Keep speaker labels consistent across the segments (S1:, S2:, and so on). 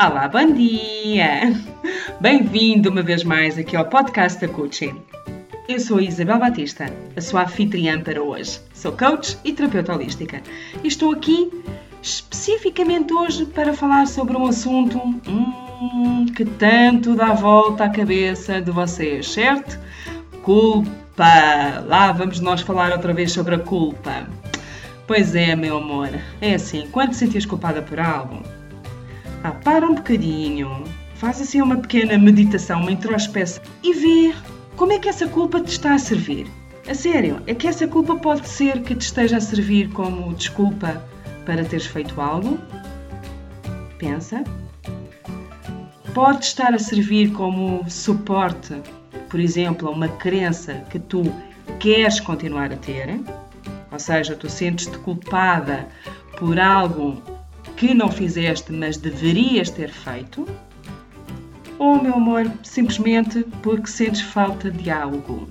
S1: Olá, bom dia! Bem-vindo uma vez mais aqui ao podcast da Coaching. Eu sou a Isabel Batista, a sua anfitriã para hoje. Sou coach e terapeuta holística e estou aqui especificamente hoje para falar sobre um assunto hum, que tanto dá volta à cabeça de vocês, certo? Culpa! Lá vamos nós falar outra vez sobre a culpa. Pois é, meu amor, é assim, quando te sentias culpada por algo, ah, para um bocadinho, faz assim uma pequena meditação, uma introspeção e vê como é que essa culpa te está a servir. A sério, é que essa culpa pode ser que te esteja a servir como desculpa para teres feito algo? Pensa. Pode estar a servir como suporte, por exemplo, a uma crença que tu queres continuar a ter, ou seja, tu sentes-te culpada por algo que não fizeste, mas deverias ter feito, ou, meu amor, simplesmente porque sentes falta de algo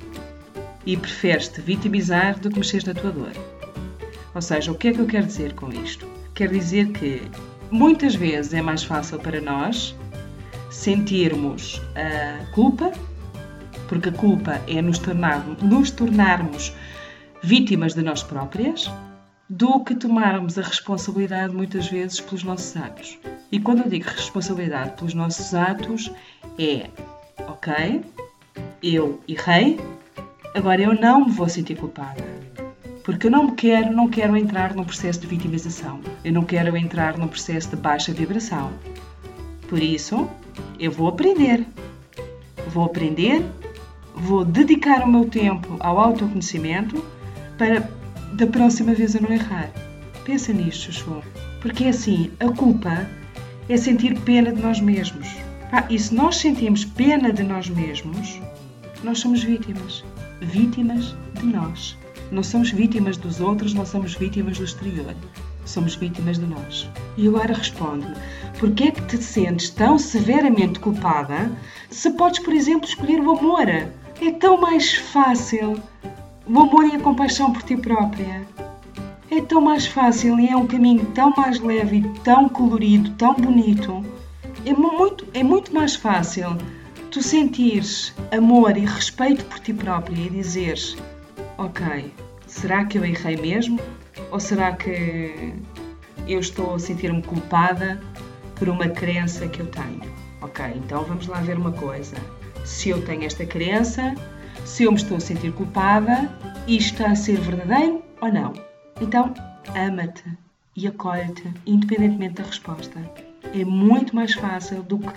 S1: e preferes te vitimizar do que mexeres na tua dor. Ou seja, o que é que eu quero dizer com isto? Quero dizer que muitas vezes é mais fácil para nós sentirmos a culpa, porque a culpa é nos, tornar, nos tornarmos vítimas de nós próprias, do que tomarmos a responsabilidade muitas vezes pelos nossos atos. E quando eu digo responsabilidade pelos nossos atos, é ok, eu errei, agora eu não me vou sentir culpada. Porque eu não quero, não quero entrar num processo de vitimização. Eu não quero entrar num processo de baixa vibração. Por isso, eu vou aprender. Vou aprender, vou dedicar o meu tempo ao autoconhecimento para da próxima vez eu não errar. Pensa nisto, João. Porque é assim, a culpa é sentir pena de nós mesmos. Ah, e se nós sentimos pena de nós mesmos, nós somos vítimas. Vítimas de nós. Não somos vítimas dos outros, não somos vítimas do exterior. Somos vítimas de nós. E agora responde-me: porquê é que te sentes tão severamente culpada se podes, por exemplo, escolher o amor? É tão mais fácil o amor e a compaixão por ti própria. É tão mais fácil e é um caminho tão mais leve tão colorido, tão bonito. É muito, é muito mais fácil tu sentires amor e respeito por ti própria e dizeres: Ok, será que eu errei mesmo? Ou será que eu estou a sentir-me culpada por uma crença que eu tenho? Ok, então vamos lá ver uma coisa. Se eu tenho esta crença, se eu me estou a sentir culpada, isto está a ser verdadeiro ou não. Então, ama-te e acolhe-te, independentemente da resposta. É muito mais fácil do que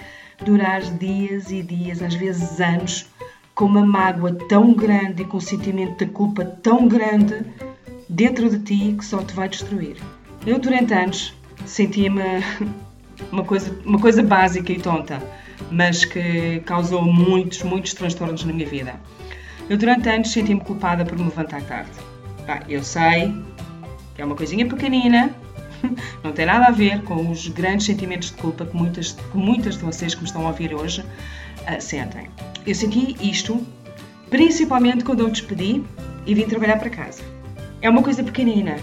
S1: durar dias e dias, às vezes anos, com uma mágoa tão grande e com um sentimento de culpa tão grande dentro de ti que só te vai destruir. Eu, durante anos, sentia-me uma coisa, uma coisa básica e tonta, mas que causou muitos, muitos transtornos na minha vida. Eu durante anos senti-me culpada por me levantar tarde. Ah, eu sei que é uma coisinha pequenina, não tem nada a ver com os grandes sentimentos de culpa que muitas, que muitas de vocês que me estão a ouvir hoje uh, sentem. Eu senti isto principalmente quando eu despedi e vim trabalhar para casa. É uma coisa pequenina,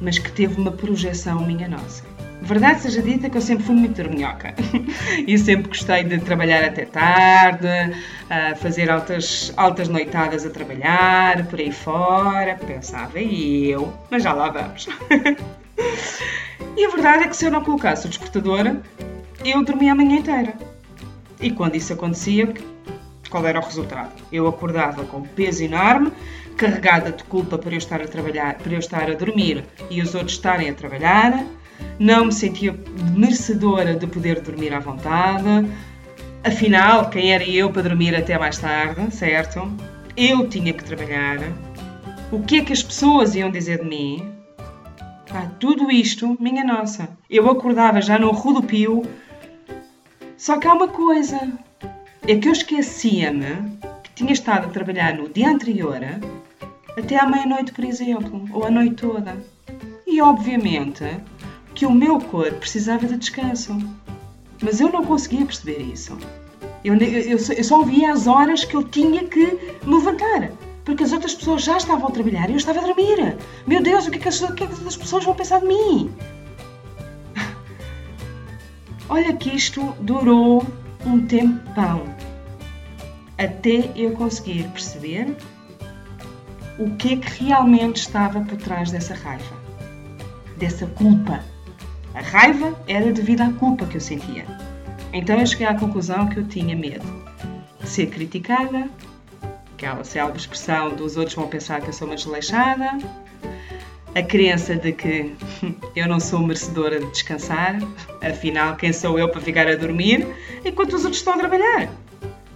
S1: mas que teve uma projeção minha nossa. Verdade seja dita que eu sempre fui muito dorminhoca e sempre gostei de trabalhar até tarde, fazer altas, altas noitadas a trabalhar, por aí fora, pensava eu, mas já lá vamos. e a verdade é que se eu não colocasse o despertador, eu dormia a manhã inteira. E quando isso acontecia, qual era o resultado? Eu acordava com peso enorme, carregada de culpa por eu estar a trabalhar, por eu estar a dormir e os outros estarem a trabalhar não me sentia merecedora de poder dormir à vontade. Afinal, quem era eu para dormir até mais tarde, certo? Eu tinha que trabalhar. O que é que as pessoas iam dizer de mim? Ah, tudo isto, minha nossa. Eu acordava já no rodopio. Só que há uma coisa. É que eu esquecia-me que tinha estado a trabalhar no dia anterior, até à meia-noite, por exemplo, ou a noite toda. E obviamente que o meu corpo precisava de descanso. Mas eu não conseguia perceber isso. Eu, eu, eu só via as horas que eu tinha que me levantar. Porque as outras pessoas já estavam a trabalhar e eu estava a dormir. Meu Deus, o que é que as, o que é que as pessoas vão pensar de mim? Olha que isto durou um tempão até eu conseguir perceber o que é que realmente estava por trás dessa raiva, dessa culpa. A raiva era devido à culpa que eu sentia. Então eu cheguei à conclusão que eu tinha medo de ser criticada, aquela célebre expressão dos outros vão pensar que eu sou uma desleixada, a crença de que eu não sou merecedora de descansar, afinal, quem sou eu para ficar a dormir enquanto os outros estão a trabalhar?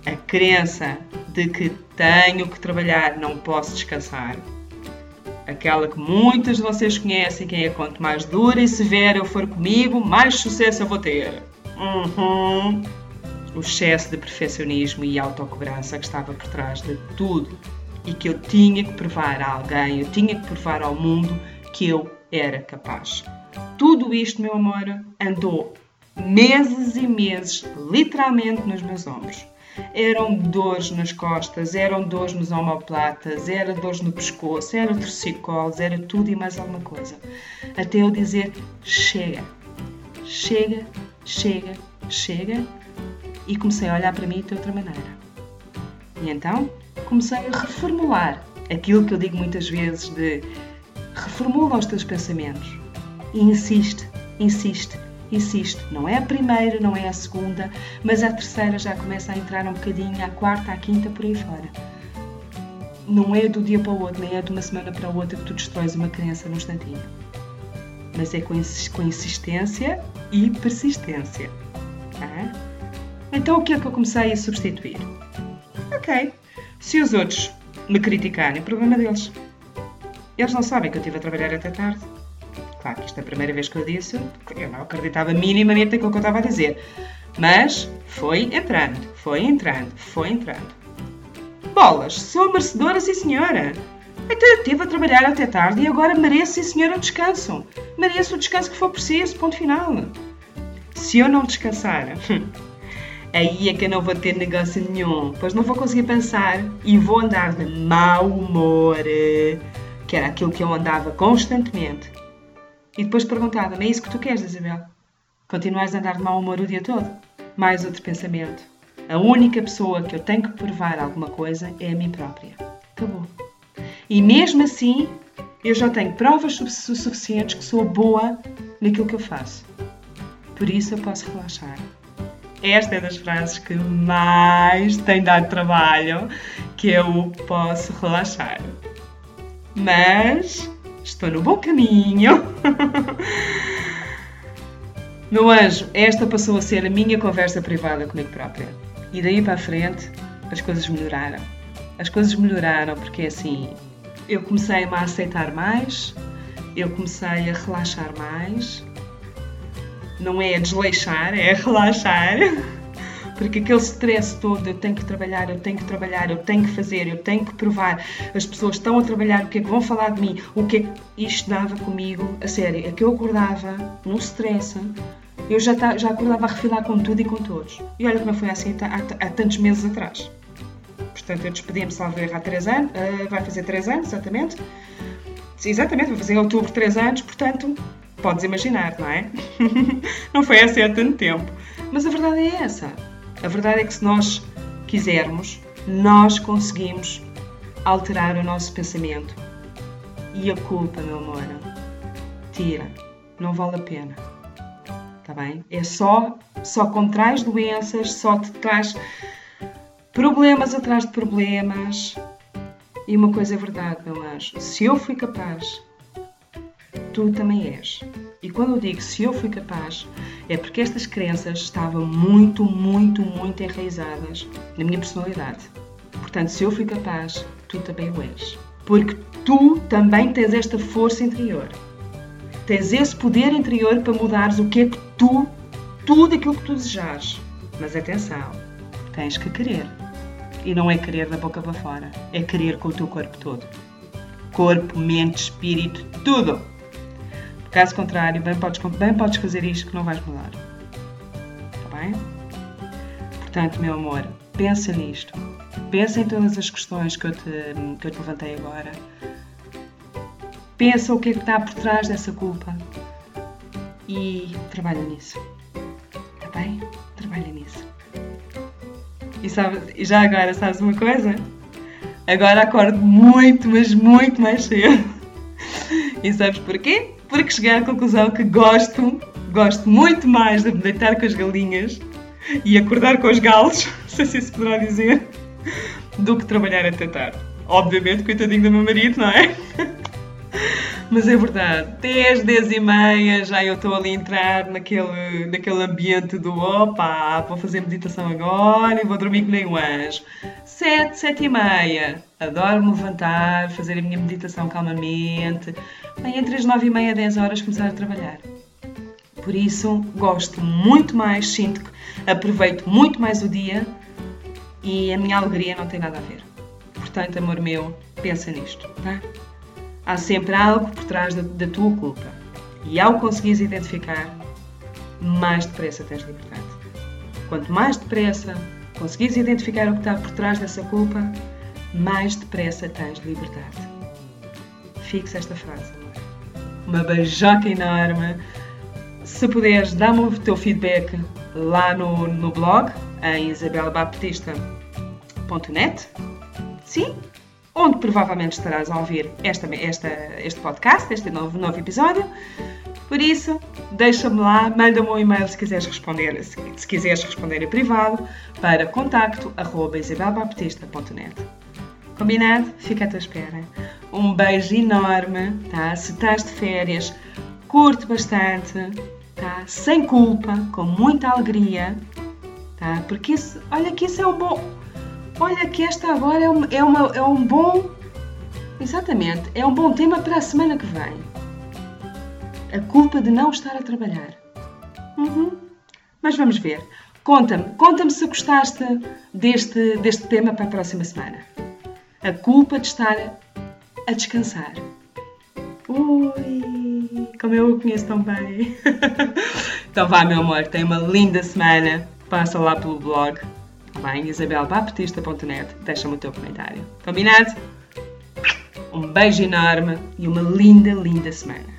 S1: A crença de que tenho que trabalhar, não posso descansar. Aquela que muitas de vocês conhecem, quem é quanto mais dura e severa eu for comigo, mais sucesso eu vou ter. Uhum. O excesso de perfeccionismo e autocobrança que estava por trás de tudo e que eu tinha que provar a alguém, eu tinha que provar ao mundo que eu era capaz. Tudo isto, meu amor, andou meses e meses, literalmente, nos meus ombros. Eram dores nas costas, eram dores nos omoplatas, era dores no pescoço, era torcicolos, era tudo e mais alguma coisa. Até eu dizer: chega, chega, chega, chega. E comecei a olhar para mim de outra maneira. E então comecei a reformular aquilo que eu digo muitas vezes de reformula os teus pensamentos e insiste, insiste, insiste. Não é a primeira, não é a segunda, mas a terceira já começa a entrar um bocadinho, a quarta, a quinta, por aí fora. Não é do dia para o outro, nem é de uma semana para a outra que tu destróis uma criança num instantinho. Mas é com insistência e persistência. Tá? Então o que é que eu comecei a substituir? Ok, se os outros me criticarem, problema deles. Eles não sabem que eu estive a trabalhar até tarde. Claro que isto é a primeira vez que eu disse, eu não acreditava minimamente naquilo que eu estava a dizer. Mas foi entrando, foi entrando, foi entrando. Bolas, sou merecedora, sim senhora. Então eu estive a trabalhar até tarde e agora mereço, sim senhora, o descanso. Mereço o descanso que for preciso, ponto final. Se eu não descansar, aí é que eu não vou ter negócio nenhum, pois não vou conseguir pensar e vou andar de mau humor, que era aquilo que eu andava constantemente. E depois perguntava-me: é isso que tu queres, Isabel? Continuas a andar de mau humor o dia todo? Mais outro pensamento. A única pessoa que eu tenho que provar alguma coisa é a mim própria. Acabou. E mesmo assim, eu já tenho provas suficientes que sou boa naquilo que eu faço. Por isso eu posso relaxar. Esta é das frases que mais tem dado trabalho, que eu posso relaxar. Mas estou no bom caminho. Meu anjo, esta passou a ser a minha conversa privada comigo própria. E daí para a frente, as coisas melhoraram. As coisas melhoraram porque assim, eu comecei a aceitar mais, eu comecei a relaxar mais, não é desleixar, é relaxar. Porque aquele stress todo, eu tenho que trabalhar, eu tenho que trabalhar, eu tenho que fazer, eu tenho que provar, as pessoas estão a trabalhar, o que é que vão falar de mim, o que é que isto dava comigo, a sério, é que eu acordava no stress, eu já, tá, já acordava a refilar com tudo e com todos. E olha como foi assim há, há tantos meses atrás. Portanto, eu despedi-me, salvo erro, há 3 anos, uh, vai fazer 3 anos, exatamente. Exatamente, vai fazer em outubro 3 anos, portanto, Podes imaginar, não é? não foi assim há tanto tempo. Mas a verdade é essa. A verdade é que se nós quisermos, nós conseguimos alterar o nosso pensamento. E a culpa, meu amor, tira. Não vale a pena. Está bem? É só, só contrai doenças, só te traz problemas atrás de problemas. E uma coisa é verdade, meu anjo: se eu fui capaz tu também és. E quando eu digo se eu fui capaz, é porque estas crenças estavam muito, muito, muito enraizadas na minha personalidade. Portanto, se eu fui capaz, tu também o és. Porque tu também tens esta força interior. Tens esse poder interior para mudares o que é que tu, tudo aquilo que tu desejares. Mas atenção, tens que querer. E não é querer da boca para fora, é querer com o teu corpo todo. Corpo, mente, espírito, tudo. Caso contrário, bem podes, bem podes fazer isto que não vais mudar. Está bem? Portanto, meu amor, pensa nisto. Pensa em todas as questões que eu te, que eu te levantei agora. Pensa o que é que está por trás dessa culpa e trabalha nisso. Está bem? Trabalha nisso. E, sabe, e já agora, sabes uma coisa? Agora acordo muito, mas muito mais cedo. E sabes porquê? Porque cheguei à conclusão que gosto, gosto muito mais de me deitar com as galinhas e acordar com os galos, se assim se poderá dizer, do que trabalhar até tarde. Obviamente, coitadinho do meu marido, não é? Mas é verdade, 10, 10 e meia já eu estou ali a entrar naquele, naquele ambiente do opa, vou fazer meditação agora e vou dormir com nem um anjo. 7, 7 e meia, adoro me levantar, fazer a minha meditação calmamente, bem, entre as 9 e meia, 10 horas começar a trabalhar. Por isso, gosto muito mais, sinto que aproveito muito mais o dia e a minha alegria não tem nada a ver. Portanto, amor meu, pensa nisto, tá? Há sempre algo por trás da, da tua culpa. E ao conseguires identificar, mais depressa tens liberdade. Quanto mais depressa conseguires identificar o que está por trás dessa culpa, mais depressa tens liberdade. Fixe esta frase. Uma beijoca enorme. Se puderes, dá-me o teu feedback lá no, no blog, em isabelbaptista.net. Sim, onde provavelmente estarás a ouvir esta, esta, este podcast, este novo, novo episódio. Por isso, deixa-me lá, manda-me um e-mail se quiseres responder, se, se quiseres responder em privado, para contacto.isabelbaptista.net. Combinado? Fica à tua espera. Um beijo enorme, tá? Se estás de férias, curte bastante, tá? Sem culpa, com muita alegria, tá? Porque isso, olha que isso é um bom Olha que esta agora é, um, é, uma, é um bom. Exatamente, é um bom tema para a semana que vem. A culpa de não estar a trabalhar. Uhum. Mas vamos ver. Conta-me, conta-me se gostaste deste, deste tema para a próxima semana. A culpa de estar a descansar. Ui, como eu o conheço tão bem. então vá, meu amor, tenha uma linda semana. Passa lá pelo blog bem, isabelbaptista.net, deixa-me o teu comentário. Combinado? Um beijo enorme e uma linda, linda semana.